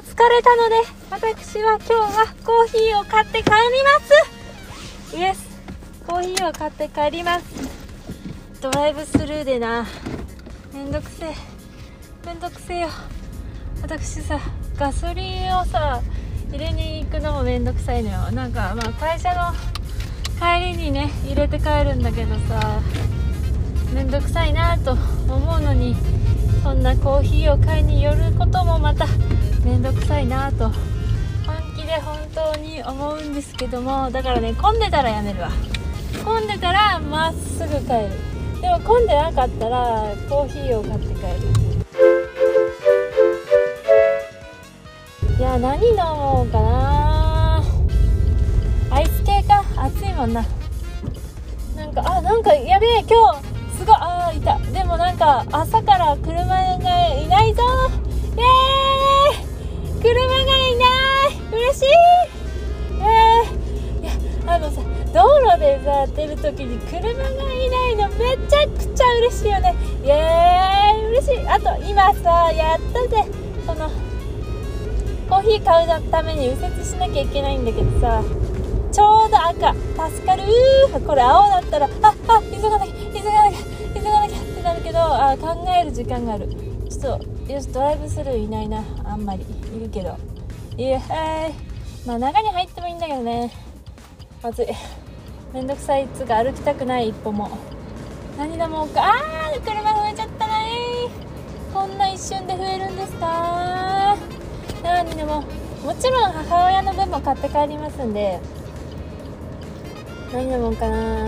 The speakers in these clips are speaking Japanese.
疲れたので私は今日はコーヒーを買って帰ります。イエスコーヒーを買って帰ります。ドライブスルーでな。めんどくせえ。めんどくせえよ。私さガソリンをさ入れに行くのもめんどくさいのよ。なんかまあ会社の帰りにね入れて帰るんだけどさめんどくさいなと思うのにそんなコーヒーを買いに寄ることもまためんどくさいなと。本気で本当に思うんですけどもだからね混んでたらやめるわ。混んでたらまっすぐ帰る。でも混んでなかったらコーヒーを買って帰る。いや何飲もうかな。アイス系か。暑いもんな。なんかあなんかやべえ今日すごいああいた。でもなんか朝から車がいないぞ。車がいない嬉しい。えー、いやあのさ道路でさ出る時に車がいないのめちゃくちゃ嬉しいよね。イエーイ嬉しい。あと今さやったぜそのコーヒー買うために右折しなきゃいけないんだけどさちょうど赤助かるこれ青だったらああ急がなきゃ急がなきゃ急がなきゃってなるけどあ考える時間がある。ちょっとよしドライブスルーいないな。あんまり。いるけど。いえはい。まあ中に入ってもいいんだけどね。暑いめんどくさいっつうか歩きたくない一歩も。何だもうか。あー車増えちゃったねこんな一瞬で増えるんですか。何でも。もちろん母親の分も買って帰りますんで。何飲もうかな。ア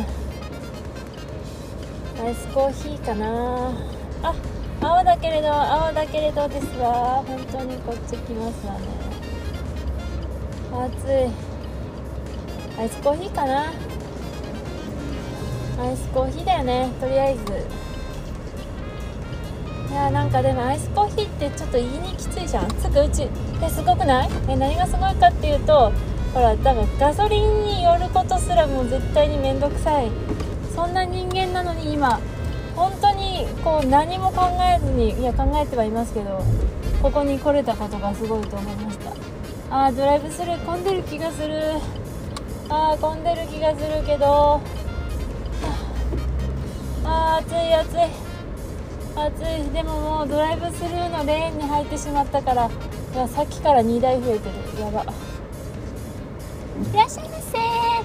イスコーヒーかな。あ青だけれど青だけれどですわ本当にこっち来ますわね。暑い。アイスコーヒーかな？アイスコーヒーだよねとりあえず。いやなんかでもアイスコーヒーってちょっと言いにきついじゃん。つくうちえすごくない？え何がすごいかっていうとほら多分ガソリンによることすらもう絶対に面倒くさい。そんな人間なのに今本当にこう何も考えずにいや考えてはいますけどここに来れたことがすごいと思いました。あードライブスルー混んでる気がする。あー混んでる気がするけど。あー暑い暑い。暑い。でももうドライブスルーのレーンに入ってしまったからいやさっきから2台増えてる。やば。いらっしゃいませ。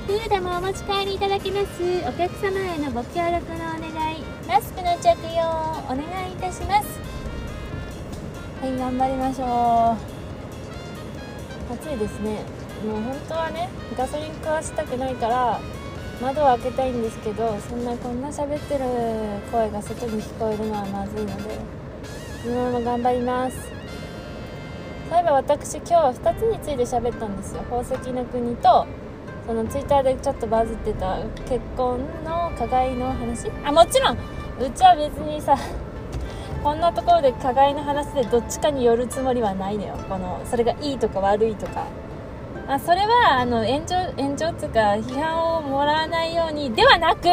フードもお持ち帰りいただきます。お客様へのご協力のお願いマスクの着用お願いいたします。はい頑張りましょう。暑いですね。もう本当はねガソリン食わしたくないから窓を開けたいんですけどそんなこんな喋ってる声が外に聞こえるのはまずいのでこのまま頑張ります。そういえば私今日は2つについて喋ったんですよ。宝石の国とそのツイッターでちょっとバズってた結婚の加害の話。あもちろんうちは別にさこんなところで加害の話でどっちかによるつもりはないのよ。このそれがいいとか悪いとか。まあそれはあの炎上炎上っていうか批判をもらわないようにではなく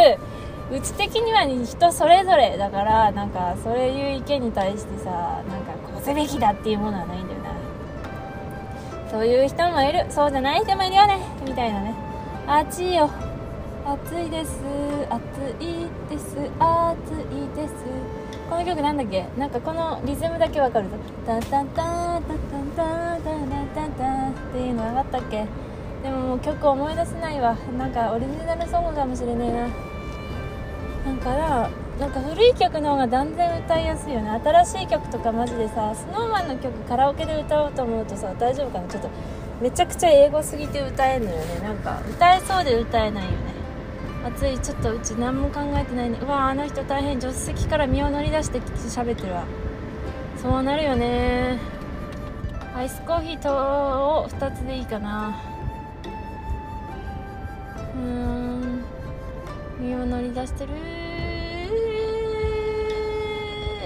うち的には人それぞれだからなんかそういう意見に対してさなんかこうすべきだっていうものはないんだよな。そういう人もいる。そうじゃない人もいるよね。みたいなね。暑いよ。暑いです。暑いです。暑いです。この曲なんだっけ？なんかこのリズムだけわかる。タタタタタタタタタタっていうのなかったっけ？でももう曲思い出せないわ。なんかオリジナルソングかもしれねえな。なんかななんか古い曲の方が断然歌いやすいよね。新しい曲とかマジでさ SnowMan の曲カラオケで歌おうと思うとさ大丈夫かな？ちょっとめちゃくちゃ英語すぎて歌えんのよね。なんか歌えそうで歌えない。よ暑い。ちょっとうち何も考えてないね。うわあの人大変助手席から身を乗り出して喋ってるわ。そうなるよね。アイスコーヒーとを2つでいいかな。うーん。身を乗り出してる。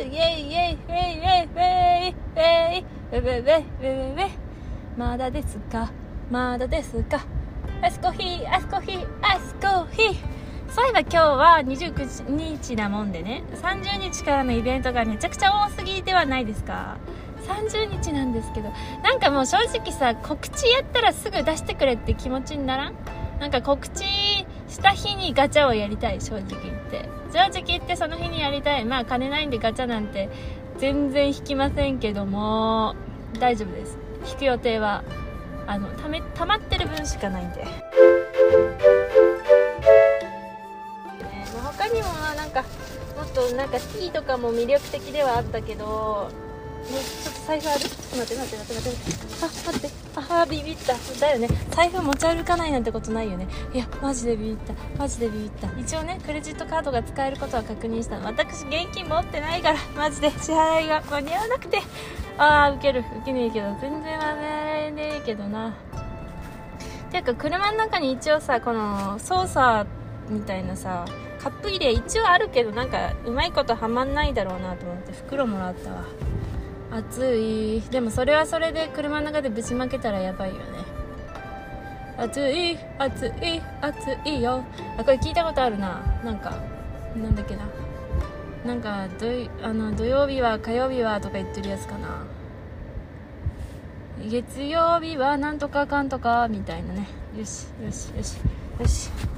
イェイイェイイェイイェイイェイイェイイェイ。イェイイェイイェイイェイイェイイェイまだですか？まだですか？アイスコーヒーアイスコーヒーアイスコーヒー。そういえば今日は29日なもんでね。30日からのイベントがめちゃくちゃ多すぎではないですか？30日なんですけど。なんかもう正直さ告知やったらすぐ出してくれって気持ちにならん？なんか告知した日にガチャをやりたい正直言って。正直言ってその日にやりたい。まあ金ないんでガチャなんて全然引きませんけども。大丈夫です。引く予定は。あのため溜まってる分しかないんで、ね、他にもなんかもっとなんか T とかも魅力的ではあったけどね、ちょっと財布ある？ちょっと待って待って待って待って。あ待って。あビビった。だよね。財布持ち歩かないなんてことないよね。いやマジでビビった。マジでビビった。一応ねクレジットカードが使えることは確認した。私現金持ってないからマジで支払いが間に合わなくて。あーウケるウケねえけど全然間に合えねえけどな。ていうか車の中に一応さこの操作みたいなさカップ入れ一応あるけどなんかうまいことはまんないだろうなと思って袋もらったわ。暑い。でもそれはそれで車の中でぶちまけたらやばいよね。暑い暑い暑いよ。あこれ聞いたことあるな。なんかなんだっけな。なんかどあの土曜日は火曜日はとか言ってるやつかな。月曜日はなんとかかんとかみたいなね。よしよしよしよし。